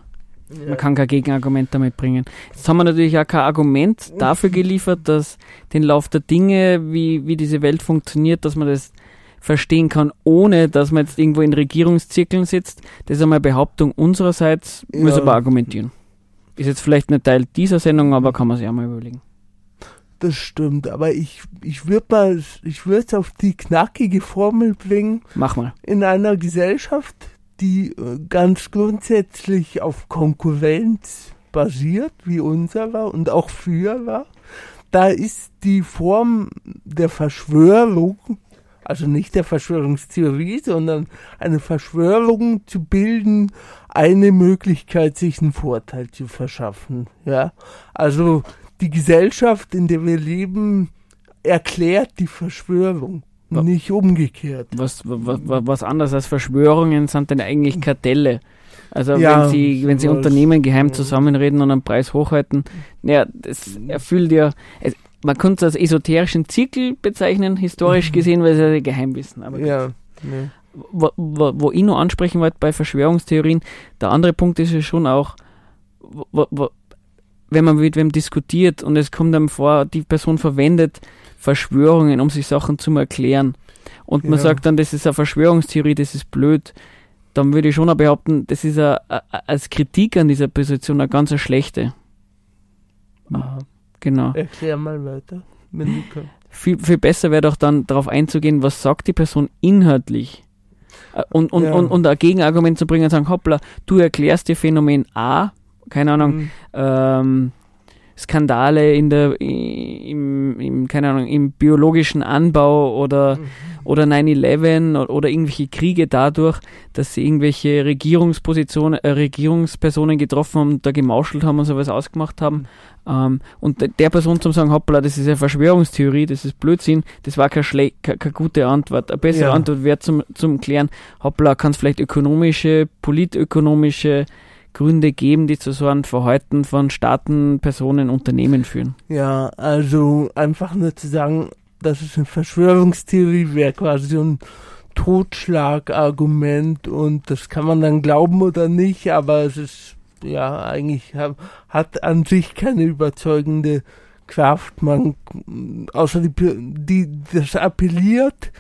Speaker 1: Man kann kein Gegenargument damit bringen. Jetzt haben wir natürlich auch kein Argument dafür <laughs> geliefert, dass den Lauf der Dinge, wie, wie diese Welt funktioniert, dass man das verstehen kann, ohne dass man jetzt irgendwo in Regierungszirkeln sitzt. Das ist einmal eine Behauptung unsererseits, muss
Speaker 2: Ja.
Speaker 1: aber argumentieren. Ist jetzt vielleicht nicht Teil dieser Sendung, aber kann man sich auch mal überlegen.
Speaker 2: Das stimmt, aber ich, ich würde mal, ich würde auf die knackige Formel bringen,
Speaker 1: Mach mal.
Speaker 2: in einer Gesellschaft, die äh, ganz grundsätzlich auf Konkurrenz basiert, wie unser war und auch früher war, da ist die Form der Verschwörung, also nicht der Verschwörungstheorie, sondern eine Verschwörung zu bilden, eine Möglichkeit, sich einen Vorteil zu verschaffen. Ja, also die Gesellschaft, in der wir leben, erklärt die Verschwörung. Nicht umgekehrt.
Speaker 1: Was, was, was anderes als Verschwörungen sind denn eigentlich Kartelle. Also
Speaker 2: Ja,
Speaker 1: wenn sie, wenn sie. Unternehmen geheim
Speaker 2: Ja.
Speaker 1: zusammenreden und einen Preis hochhalten, ja, das erfüllt ja, es, man könnte es als esoterischen Zirkel bezeichnen, historisch gesehen, weil sie ja Geheimwissen. Aber
Speaker 2: Ja,
Speaker 1: wo, wo, wo ich nur ansprechen wollte bei Verschwörungstheorien, der andere Punkt ist ja schon auch, wo, wo, wenn man mit wem diskutiert und es kommt einem vor, die Person verwendet Verschwörungen, um sich Sachen zu erklären. Und man
Speaker 2: Ja.
Speaker 1: sagt dann, das ist eine Verschwörungstheorie, das ist blöd. Dann würde ich schon auch behaupten, das ist a, a, als Kritik an dieser Position eine ganz schlechte.
Speaker 2: Aha.
Speaker 1: Genau.
Speaker 2: Erklär mal weiter, wenn du kannst.
Speaker 1: Viel, viel besser wäre doch dann darauf einzugehen, was sagt die Person inhaltlich. Äh, Und, und,
Speaker 2: Ja.
Speaker 1: und, und ein Gegenargument zu bringen und sagen, hoppla, du erklärst dir Phänomen A, keine Ahnung,
Speaker 2: Mhm.
Speaker 1: ähm, Skandale in der, im, im, keine Ahnung, im biologischen Anbau oder,
Speaker 2: Mhm.
Speaker 1: oder 9-11 o- oder irgendwelche Kriege dadurch, dass sie irgendwelche Regierungspositionen, äh, Regierungspersonen getroffen haben, da gemauschelt haben und sowas ausgemacht haben. Ähm, und de- der Person zum sagen, hoppla, das ist eine Verschwörungstheorie, das ist Blödsinn, das war keine, schle keine, keine gute Antwort. Eine bessere
Speaker 2: Ja.
Speaker 1: Antwort wäre zum, zum Klären, hoppla, kann es vielleicht ökonomische, politökonomische Gründe geben, die zu so einem Verhalten von Staaten, Personen, Unternehmen führen.
Speaker 2: Ja, also einfach nur zu sagen, das ist eine Verschwörungstheorie, wäre quasi so ein Totschlagargument und das kann man dann glauben oder nicht, aber es ist ja eigentlich hat, an sich keine überzeugende Kraft. Man außer die, die das appelliert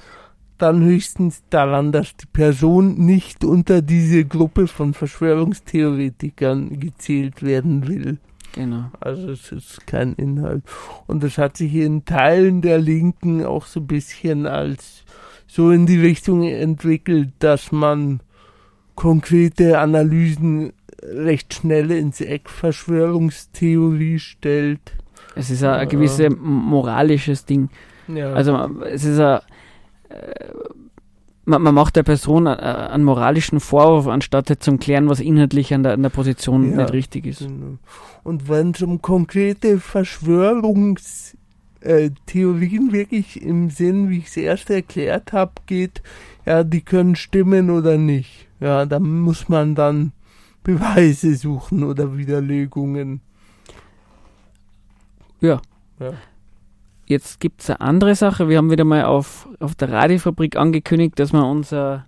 Speaker 2: dann höchstens daran, dass die Person nicht unter diese Gruppe von Verschwörungstheoretikern gezählt werden will.
Speaker 1: Genau.
Speaker 2: Also es ist kein Inhalt. Und es hat sich in Teilen der Linken auch so ein bisschen als so in die Richtung entwickelt, dass man konkrete Analysen recht schnell ins Eck Verschwörungstheorie stellt.
Speaker 1: Es ist ein, ein gewisses moralisches Ding.
Speaker 2: Ja.
Speaker 1: Also es ist ein, man, man macht der Person äh, einen moralischen Vorwurf, anstatt zum Klären, was inhaltlich an der, an der Position
Speaker 2: Ja.
Speaker 1: nicht richtig ist.
Speaker 2: Genau. Und wenn es um konkrete Verschwörungstheorien äh, Theorien wirklich im Sinn, wie ich es erst erklärt habe, geht, ja, die können stimmen oder nicht. Ja, da muss man dann Beweise suchen oder Widerlegungen.
Speaker 1: Ja.
Speaker 2: Ja.
Speaker 1: Jetzt gibt es eine andere Sache. Wir haben wieder mal auf, auf der Radiofabrik angekündigt, dass wir unser,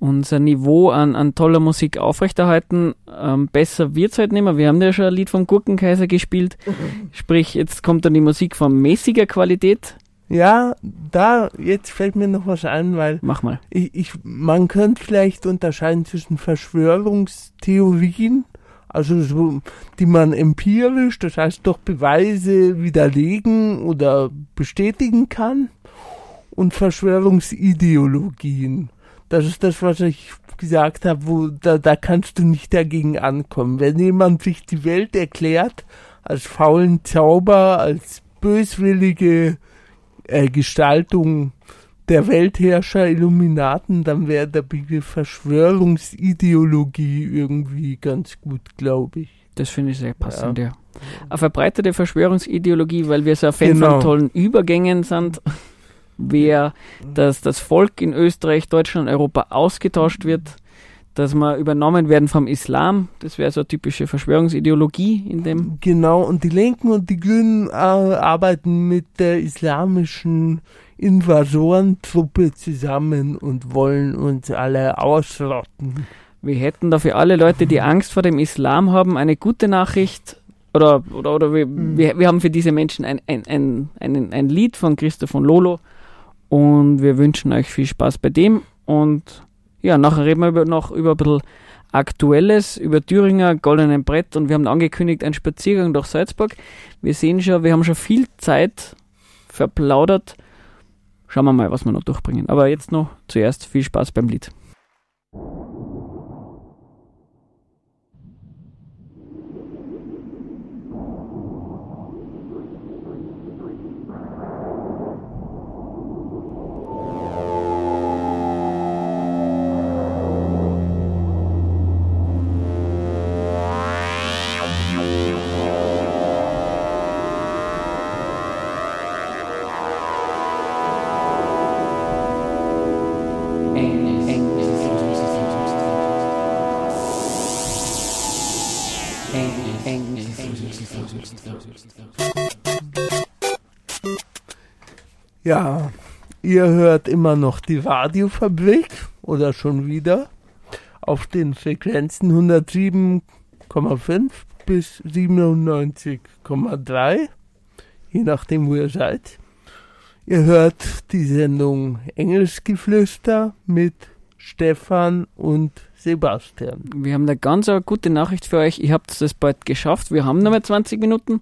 Speaker 1: unser Niveau an, an toller Musik aufrechterhalten. Ähm, besser wird's halt nicht mehr. Wir haben ja schon ein Lied vom Gurkenkaiser gespielt. <laughs> Sprich, jetzt kommt dann die Musik von mäßiger Qualität.
Speaker 2: Ja, da, jetzt fällt mir noch was ein, weil
Speaker 1: Mach mal.
Speaker 2: ich, ich, man könnte vielleicht unterscheiden zwischen Verschwörungstheorien, also so, die man empirisch, das heißt durch Beweise widerlegen oder bestätigen kann, und Verschwörungsideologien. Das ist das, was ich gesagt habe, wo da, da kannst du nicht dagegen ankommen. Wenn jemand sich die Welt erklärt als faulen Zauber, als böswillige äh, Gestaltung der Weltherrscher Illuminaten, dann wäre der Begriff Verschwörungsideologie irgendwie ganz gut, glaube ich.
Speaker 1: Das finde ich sehr passend, ja. Eine verbreitete Verschwörungsideologie, weil wir so ein Fan
Speaker 2: Genau.
Speaker 1: von tollen Übergängen sind, <laughs> wer dass das Volk in Österreich, Deutschland, Europa ausgetauscht wird, dass wir übernommen werden vom Islam. Das wäre so eine typische Verschwörungsideologie in dem.
Speaker 2: Genau, und die Linken und die Grünen äh, arbeiten mit der islamischen Invasorentruppe zusammen und wollen uns alle ausrotten.
Speaker 1: Wir hätten da für alle Leute, die Angst vor dem Islam haben, eine gute Nachricht. Oder, oder, oder wir, wir, wir haben für diese Menschen ein, ein, ein, ein, ein Lied von Christoph von Lolo. Und wir wünschen euch viel Spaß bei dem. Und ja, nachher reden wir über, noch über ein bisschen Aktuelles, über Thüringer, Goldenen Brett. Und wir haben angekündigt, einen Spaziergang durch Salzburg. Wir sehen schon, wir haben schon viel Zeit verplaudert. Schauen wir mal, was wir noch durchbringen. Aber jetzt noch zuerst viel Spaß beim Lied.
Speaker 2: Ja, ihr hört immer noch die Radiofabrik oder schon wieder auf den Frequenzen 107,5 bis 97,3, je nachdem, wo ihr seid. Ihr hört die Sendung Engelsgeflüster mit Stefan und Sebastian.
Speaker 1: Wir haben eine ganz eine gute Nachricht für euch. Ihr habt das bald geschafft. Wir haben noch mal 20 Minuten.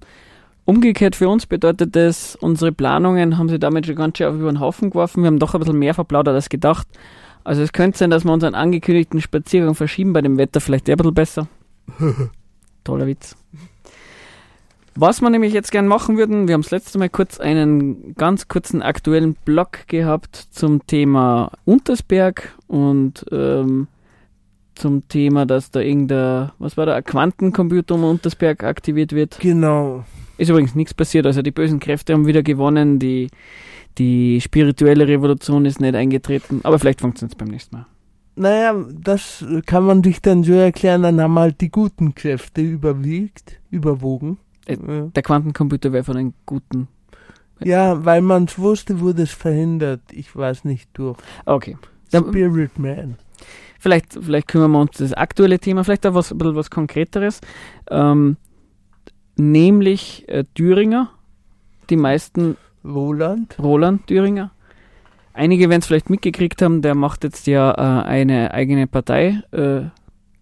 Speaker 1: Umgekehrt für uns bedeutet das, unsere Planungen haben sie damit schon ganz schön auf über den Haufen geworfen. Wir haben doch ein bisschen mehr verplaudert als gedacht. Also es könnte sein, dass wir unseren angekündigten Spaziergang verschieben bei dem Wetter vielleicht eher ein bisschen besser. <laughs> Toller Witz. Was wir nämlich jetzt gern machen würden, wir haben das letzte Mal kurz einen ganz kurzen aktuellen Blog gehabt zum Thema Untersberg und ähm, zum Thema, dass da irgendein, was war da, ein Quantencomputer um Untersberg aktiviert wird.
Speaker 2: Genau.
Speaker 1: Ist übrigens nichts passiert, also die bösen Kräfte haben wieder gewonnen, die, die spirituelle Revolution ist nicht eingetreten, aber vielleicht funktioniert es beim nächsten Mal.
Speaker 2: Naja, das kann man sich dann so erklären, dann haben halt die guten Kräfte überwiegt, überwogen.
Speaker 1: Äh,
Speaker 2: ja.
Speaker 1: Der Quantencomputer wäre von den guten.
Speaker 2: ja, weil man es wusste, wurde es verhindert. Ich weiß nicht durch.
Speaker 1: Okay.
Speaker 2: Spirit Man.
Speaker 1: Vielleicht, vielleicht kümmern wir uns das aktuelle Thema, vielleicht auch was, ein bisschen was Konkreteres. Ähm, nämlich äh, Thüringer. Die meisten
Speaker 2: Roland.
Speaker 1: Roland Thüringer. Einige werden es vielleicht mitgekriegt haben, der macht jetzt ja äh, eine eigene Partei. Äh,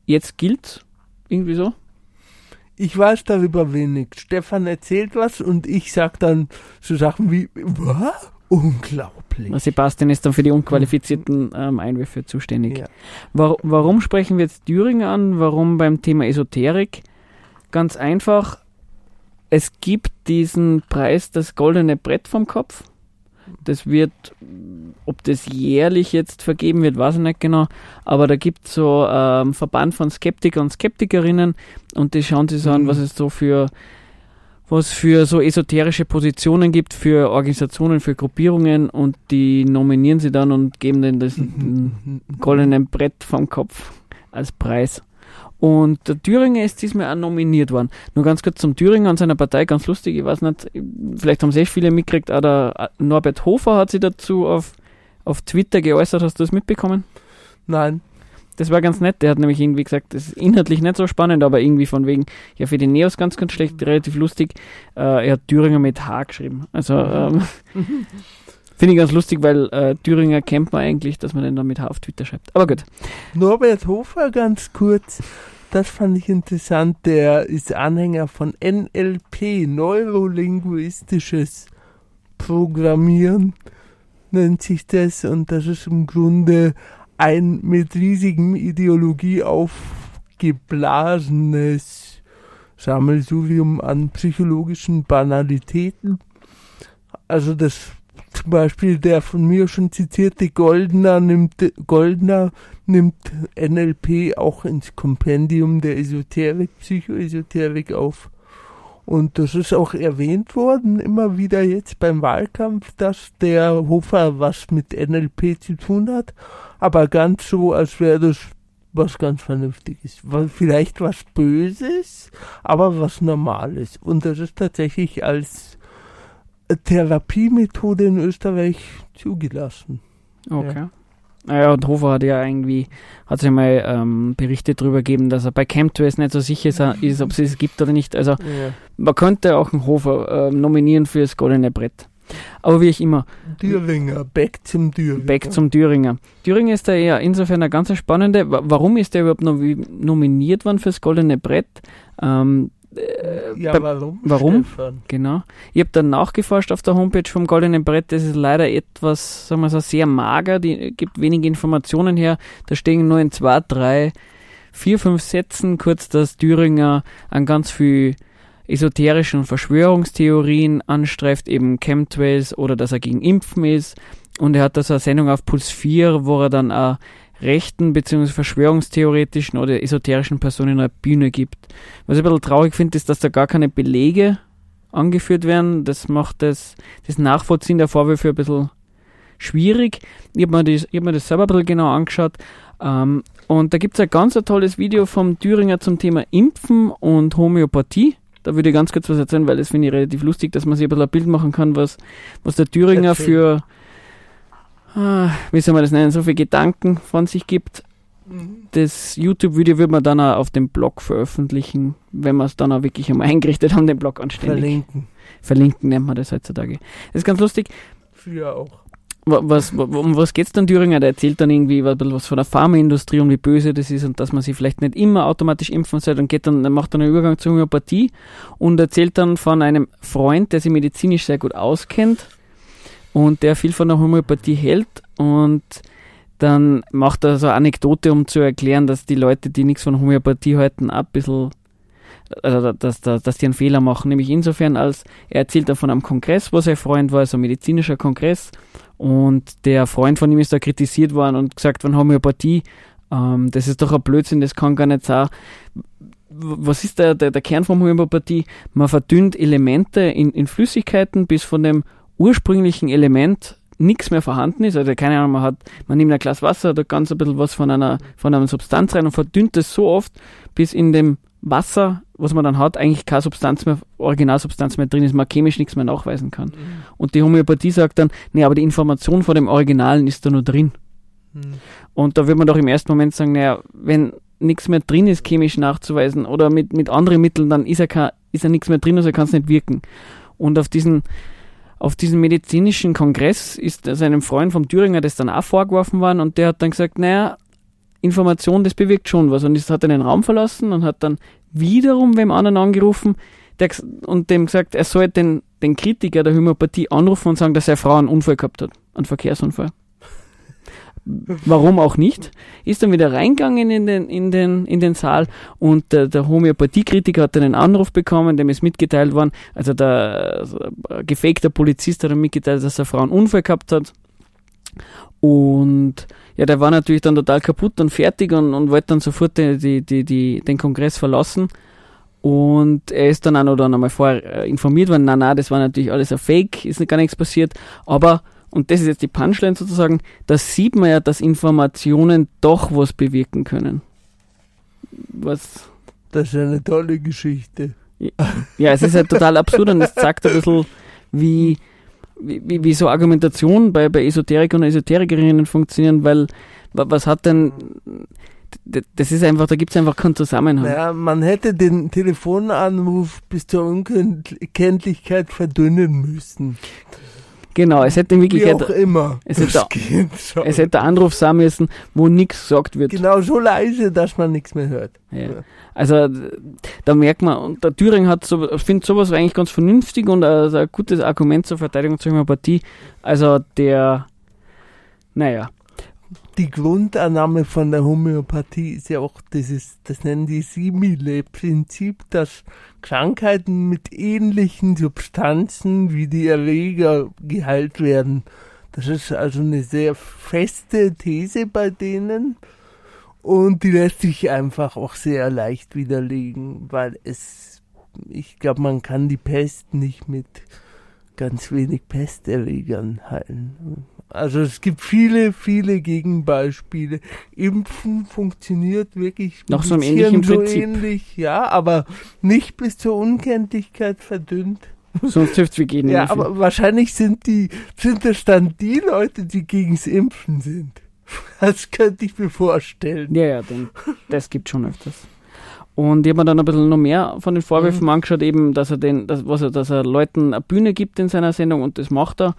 Speaker 1: jetzt gilt irgendwie so.
Speaker 2: Ich weiß darüber wenig. Stefan erzählt was und ich sag dann so Sachen wie, was? Unglaublich.
Speaker 1: Sebastian ist dann für die unqualifizierten ähm, Einwürfe zuständig.
Speaker 2: Ja.
Speaker 1: War, warum sprechen wir jetzt Thüringer an? Warum beim Thema Esoterik? Ganz einfach, es gibt diesen Preis, das goldene Brett vom Kopf. Das wird, ob das jährlich jetzt vergeben wird, weiß ich nicht genau, aber da gibt es so ähm, Verband von Skeptiker und Skeptikerinnen und die schauen sich so an,
Speaker 2: Mhm.
Speaker 1: was es so für was für so esoterische Positionen gibt, für Organisationen, für Gruppierungen und die nominieren sie dann und geben denen das <laughs> goldenen Brett vom Kopf als Preis. Und der Thüringer ist diesmal auch nominiert worden. Nur ganz kurz zum Thüringer und seiner Partei, ganz lustig, ich weiß nicht, vielleicht haben eh viele mitgekriegt, auch der Norbert Hofer hat sich dazu auf, auf Twitter geäußert, hast du das mitbekommen?
Speaker 2: Nein.
Speaker 1: Das war ganz nett. Der hat nämlich irgendwie gesagt, das ist inhaltlich nicht so spannend, aber irgendwie von wegen, ja, für die Neos ganz, ganz schlecht, relativ lustig. Äh, er hat Thüringer mit H geschrieben. Also, ähm, <laughs> finde ich ganz lustig, weil äh, Thüringer kennt man eigentlich, dass man den dann mit H auf Twitter schreibt. Aber gut.
Speaker 2: Norbert Hofer ganz kurz. Das fand ich interessant. Der ist Anhänger von NLP, neurolinguistisches Programmieren nennt sich das. Und das ist im Grunde ein mit riesigem Ideologie aufgeblasenes Sammelsurium an psychologischen Banalitäten. Also das zum Beispiel der von mir schon zitierte Goldner nimmt Goldner nimmt NLP auch ins Kompendium der Esoterik, Psychoesoterik auf. Und das ist auch erwähnt worden, immer wieder jetzt beim Wahlkampf, dass der Hofer was mit NLP zu tun hat, aber ganz so, als wäre das was ganz Vernünftiges. Vielleicht was Böses, aber was Normales. Und das ist tatsächlich als Therapiemethode in Österreich zugelassen.
Speaker 1: Okay. Naja, und Hofer hat ja irgendwie, hat sich mal ähm, Berichte darüber gegeben, dass er bei Chemtrails nicht so sicher ist, ist, ob es es gibt oder nicht. Also man könnte auch einen Hofer ähm, nominieren für das Goldene Brett. Aber wie ich immer,
Speaker 2: Thüringer, back zum Thüringer.
Speaker 1: back zum Thüringer. Thüringer ist da ja insofern eine ganz spannende. Wa- Warum ist der überhaupt nomi nominiert worden fürs Goldene Brett? Ähm,
Speaker 2: Ja,
Speaker 1: Beim-
Speaker 2: warum?
Speaker 1: warum?
Speaker 2: Stefan?
Speaker 1: Genau. Ich habe dann nachgeforscht auf der Homepage vom Goldenen Brett. Das ist leider etwas, sagen wir so, sehr mager. Die gibt wenig Informationen her. Da stehen nur in zwei, drei, vier, fünf Sätzen kurz, dass Thüringer an ganz viel esoterischen Verschwörungstheorien anstreift, eben Chemtrails oder dass er gegen Impfen ist. Und er hat da so eine Sendung auf Puls 4, wo er dann auch rechten bzw. verschwörungstheoretischen oder esoterischen Personen eine Bühne gibt. Was ich ein bisschen traurig finde, ist, dass da gar keine Belege angeführt werden. Das macht das, das Nachvollziehen der Vorwürfe ein bisschen schwierig. Ich habe mir, das- ich hab mir das selber ein bisschen genau angeschaut. Ähm, und da gibt es ein ganz ein tolles Video vom Thüringer zum Thema Impfen und Homöopathie. Da würde ich ganz kurz was erzählen, weil das finde ich relativ lustig, dass man sich ein bisschen ein Bild machen kann, was, was der Thüringer für, wie soll man das nennen, so viele Gedanken von sich gibt. Das YouTube-Video wird man dann auch auf dem Blog veröffentlichen, wenn wir es dann auch wirklich einmal <laughs> eingerichtet haben, den Blog anständig.
Speaker 2: Verlinken.
Speaker 1: Verlinken nennt man das heutzutage. Das ist ganz lustig.
Speaker 2: Früher auch.
Speaker 1: Wa- Was, wa- um was geht's dann Thüringer? Der erzählt dann irgendwie was von der Pharmaindustrie und wie böse das ist und dass man sich vielleicht nicht immer automatisch impfen sollte und geht dann, macht dann einen Übergang zur Homöopathie und erzählt dann von einem Freund, der sich medizinisch sehr gut auskennt und der viel von der Homöopathie hält und dann macht er so eine Anekdote, um zu erklären, dass die Leute, die nichts von Homöopathie halten, ein bisschen, also dass, dass, dass die einen Fehler machen. Nämlich insofern, als er erzählt dann von einem Kongress, wo sein Freund war, so ein medizinischer Kongress, und der Freund von ihm ist da kritisiert worden und gesagt von Homöopathie, ähm, das ist doch ein Blödsinn, das kann gar nicht sein. Was ist der, der, der Kern von Homöopathie? Man verdünnt Elemente in, in Flüssigkeiten, bis von dem ursprünglichen Element nichts mehr vorhanden ist. Also keine Ahnung, man hat, man nimmt ein Glas Wasser, da ganz ein bisschen was von einer, von einer Substanz rein und verdünnt es so oft, bis in dem Wasser, was man dann hat, eigentlich keine Substanz mehr, Originalsubstanz mehr drin ist, man chemisch nichts mehr nachweisen kann. Und die Homöopathie sagt dann, nee, aber die Information von dem Originalen ist da nur drin.
Speaker 2: Hm.
Speaker 1: Und da würde man doch im ersten Moment sagen, naja, wenn nichts mehr drin ist, chemisch nachzuweisen oder mit, mit anderen Mitteln, dann ist kein, ist ja nichts mehr drin, also kann es nicht wirken. Und auf diesen, auf diesem medizinischen Kongress ist seinem Freund vom Thüringer das dann auch vorgeworfen worden und der hat dann gesagt, naja, Information, das bewirkt schon was. Und das hat er den Raum verlassen und hat dann wiederum wem anderen angerufen der, und dem gesagt, er soll den, den Kritiker der Homöopathie anrufen und sagen, dass seine Frau einen Unfall gehabt hat, einen Verkehrsunfall. Warum auch nicht? Ist dann wieder reingegangen in den, in den, in den Saal und der, der Homöopathiekritiker hat dann einen Anruf bekommen, dem ist mitgeteilt worden, also der also ein gefakter Polizist hat ihm mitgeteilt, dass seine Frau einen Unfall gehabt hat. Und ja, der war natürlich dann total kaputt und fertig und, und wollte dann sofort die, die, die, die, den Kongress verlassen. Und er ist dann auch noch dann einmal vorher äh, informiert worden, na na, das war natürlich alles ein Fake, ist gar nichts passiert. Aber, und das ist jetzt die Punchline sozusagen, da sieht man ja, dass Informationen doch was bewirken können. Was,
Speaker 2: Das ist eine tolle Geschichte.
Speaker 1: ja, es ist halt total absurd und es zeigt ein bisschen, wie, wie, wie, so Argumentationen bei, bei Esoterikern und Esoterikerinnen funktionieren, weil wa- was hat denn, das ist einfach, da gibt es einfach keinen Zusammenhang.
Speaker 2: Naja, man hätte den Telefonanruf bis zur Unkenntlichkeit verdünnen müssen.
Speaker 1: Genau, es hätte in
Speaker 2: Wie
Speaker 1: Wirklichkeit,
Speaker 2: auch immer.
Speaker 1: es hätte- es hätte Anruf sein müssen, wo nichts gesagt wird.
Speaker 2: genau so leise, dass man nichts mehr hört.
Speaker 1: Ja. Also d- da merkt man, und der Thüring hat so, ich finde sowas eigentlich ganz vernünftig und also ein gutes Argument zur Verteidigung zur Homöopathie. Also der, naja,
Speaker 2: Die Grundannahme von der Homöopathie ist ja auch dieses, das nennen die Simile-Prinzip, dass Krankheiten mit ähnlichen Substanzen wie die Erreger geheilt werden. Das ist also eine sehr feste These bei denen und die lässt sich einfach auch sehr leicht widerlegen, weil es, ich glaube, man kann die Pest nicht mit ganz wenig Pesterregern heilen. Also es gibt viele, viele Gegenbeispiele. Impfen funktioniert wirklich
Speaker 1: Nach so ähnlichen
Speaker 2: so
Speaker 1: Prinzip.
Speaker 2: ähnlich, ja, aber nicht bis zur Unkenntlichkeit verdünnt.
Speaker 1: sonst hilft es wie gehen.
Speaker 2: Ja, aber wahrscheinlich sind die, sind das dann die Leute, die gegens Impfen sind. <laughs> Das könnte ich mir vorstellen.
Speaker 1: Ja, ja, den, das gibt schon öfters. Und ich habe mir dann ein bisschen noch mehr von den Vorwürfen
Speaker 2: Mhm.
Speaker 1: angeschaut, eben, dass er den, dass, was er, dass er Leuten eine Bühne gibt in seiner Sendung und das macht er.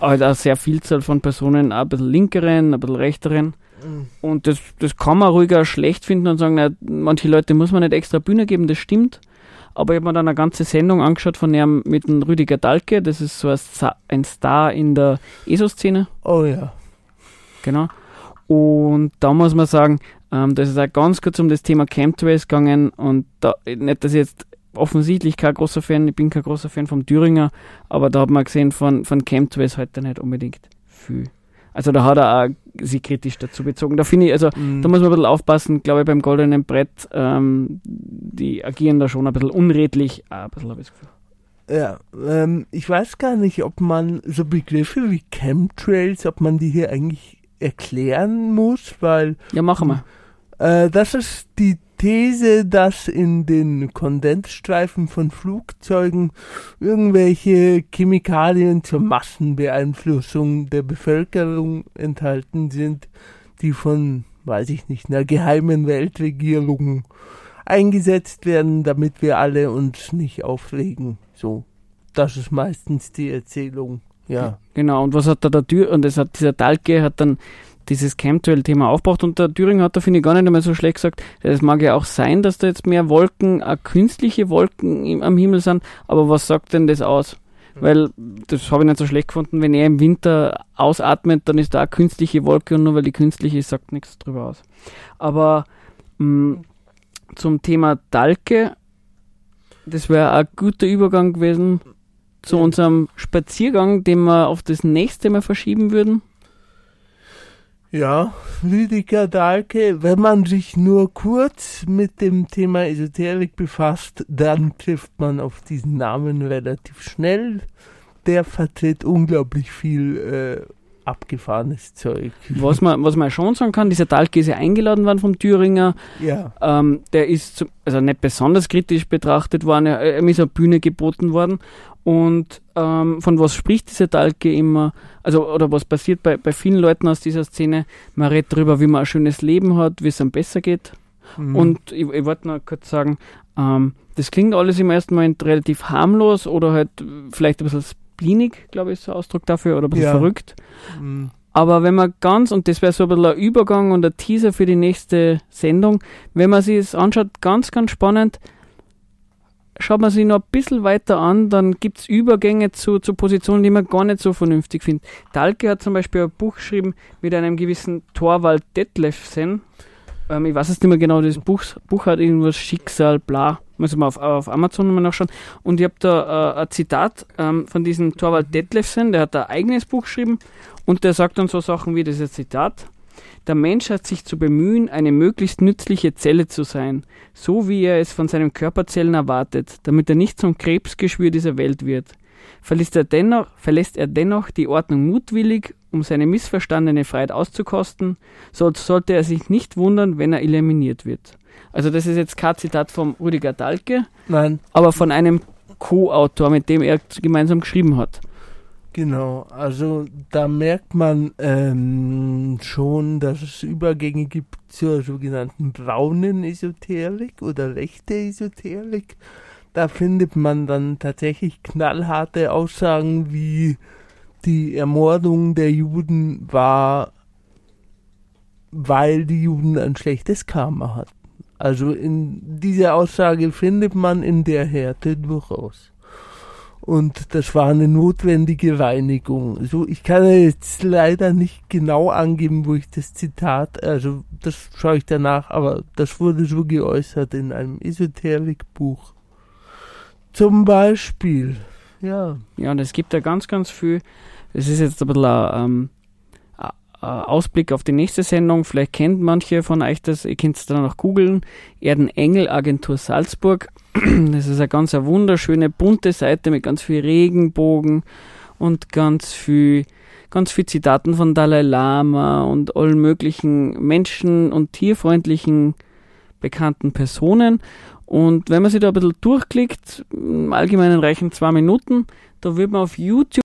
Speaker 1: Halt auch sehr Vielzahl von Personen, ein bisschen linkeren, ein bisschen rechteren. Und das, das kann man ruhiger schlecht finden und sagen, na, manche Leute muss man nicht extra Bühne geben, das stimmt. Aber ich habe mir dann eine ganze Sendung angeschaut von ihm mit dem Rüdiger Dahlke, das ist so ein Star in der ESO-Szene.
Speaker 2: Oh ja.
Speaker 1: Genau. Und da muss man sagen, ähm, da ist es auch ganz kurz um das Thema Chemtrails gegangen und da, nicht, dass ich jetzt offensichtlich kein großer Fan, ich bin kein großer Fan vom Thüringer, aber da hat man gesehen, von, von Chemtrails heute nicht unbedingt viel. Also da hat er auch sich kritisch dazu bezogen. Da finde ich, also
Speaker 2: Mhm.
Speaker 1: da muss man ein bisschen aufpassen, glaube ich, beim goldenen Brett, ähm, die agieren da schon ein bisschen unredlich, auch ein bisschen habe ich das Gefühl.
Speaker 2: Ja, ähm, ich weiß gar nicht, ob man so Begriffe wie Chemtrails, ob man die hier eigentlich erklären muss, weil
Speaker 1: Ja, machen wir.
Speaker 2: äh, das ist die These, dass in den Kondensstreifen von Flugzeugen irgendwelche Chemikalien zur Massenbeeinflussung der Bevölkerung enthalten sind, die von, weiß ich nicht, einer geheimen Weltregierung eingesetzt werden, damit wir alle uns nicht aufregen. So, das ist meistens die Erzählung. Ja.
Speaker 1: Genau, und was hat da der Tür, und das hat dieser Dalke hat dann dieses Chemtrail-Thema aufgebracht und der Thüring hat da, finde ich, gar nicht einmal so schlecht gesagt. Es mag ja auch sein, dass da jetzt mehr Wolken, auch künstliche Wolken im, am Himmel sind, aber was sagt denn das aus? Weil, das habe ich nicht so schlecht gefunden, wenn er im Winter ausatmet, dann ist da eine künstliche Wolke und nur weil die künstliche ist, sagt nichts drüber aus. Aber mh, zum Thema Dalke, das wäre ein guter Übergang gewesen zu unserem Spaziergang, den wir auf das nächste Mal verschieben würden.
Speaker 2: Ja, Rüdiger Dahlke, wenn man sich nur kurz mit dem Thema Esoterik befasst, dann trifft man auf diesen Namen relativ schnell. Der vertritt unglaublich viel äh, abgefahrenes Zeug.
Speaker 1: Was man, was man schon sagen kann, dieser Dalke ist ja eingeladen worden vom Thüringer.
Speaker 2: Ja,
Speaker 1: Ähm, der ist zum, also nicht besonders kritisch betrachtet worden, er, ihm ist eine Bühne geboten worden. Und ähm, von was spricht dieser Dalke immer? Also, oder was passiert bei, bei vielen Leuten aus dieser Szene? Man redet darüber, wie man ein schönes Leben hat, wie es einem besser geht.
Speaker 2: mhm.
Speaker 1: Und ich, ich wollte noch kurz sagen, ähm, das klingt alles im ersten Moment relativ harmlos oder halt vielleicht ein bisschen spleenig, glaube ich, ist der Ausdruck dafür, oder ein bisschen
Speaker 2: Ja.
Speaker 1: verrückt.
Speaker 2: Mhm.
Speaker 1: Aber wenn man ganz, und das wäre so ein bisschen ein Übergang und ein Teaser für die nächste Sendung, wenn man sich es anschaut, ganz, ganz spannend, schaut man sich noch ein bisschen weiter an, dann gibt es Übergänge zu, zu Positionen, die man gar nicht so vernünftig findet. Dahlke hat zum Beispiel ein Buch geschrieben mit einem gewissen Torwald Detlefsen. Ähm, ich weiß jetzt nicht mehr genau, das Buch, Buch hat irgendwas Schicksal, bla. Muss man auf, auf Amazon mal nachschauen. Und ich habe da äh, ein Zitat ähm, von diesem Torwald Detlefsen, der hat ein eigenes Buch geschrieben und der sagt dann so Sachen wie dieses Zitat. Der Mensch hat sich zu bemühen, eine möglichst nützliche Zelle zu sein, so wie er es von seinen Körperzellen erwartet, damit er nicht zum Krebsgeschwür dieser Welt wird. Verlässt er dennoch, verlässt er dennoch die Ordnung mutwillig, um seine missverstandene Freiheit auszukosten, so sollte er sich nicht wundern, wenn er eliminiert wird. Also das ist jetzt kein Zitat vom Rüdiger Dahlke,
Speaker 2: Nein,
Speaker 1: aber von einem Co-Autor, mit dem er gemeinsam geschrieben hat.
Speaker 2: Genau, also da merkt man ähm, schon, dass es Übergänge gibt zur sogenannten braunen Esoterik oder rechte Esoterik. Da findet man dann tatsächlich knallharte Aussagen wie die Ermordung der Juden war, weil die Juden ein schlechtes Karma hatten. Also in dieser Aussage findet man in der Härte durchaus. Und das war eine notwendige Reinigung. So, ich kann jetzt leider nicht genau angeben, wo ich das Zitat, also das schaue ich danach, aber das wurde so geäußert in einem Esoterikbuch. Zum Beispiel, ja.
Speaker 1: Ja, und es gibt da ganz, ganz viel. Es ist jetzt ein bisschen ein, ähm, ein Ausblick auf die nächste Sendung. Vielleicht kennt manche von euch das. Ihr könnt es dann noch googeln. Erdenengel Agentur Salzburg. <clears throat> Das ist eine ganz eine wunderschöne, bunte Seite mit ganz viel Regenbogen und ganz viel, ganz viel Zitaten von Dalai Lama und allen möglichen Menschen- und tierfreundlichen bekannten Personen. Und wenn man sich da ein bisschen durchklickt, im Allgemeinen reichen zwei Minuten, da wird man auf YouTube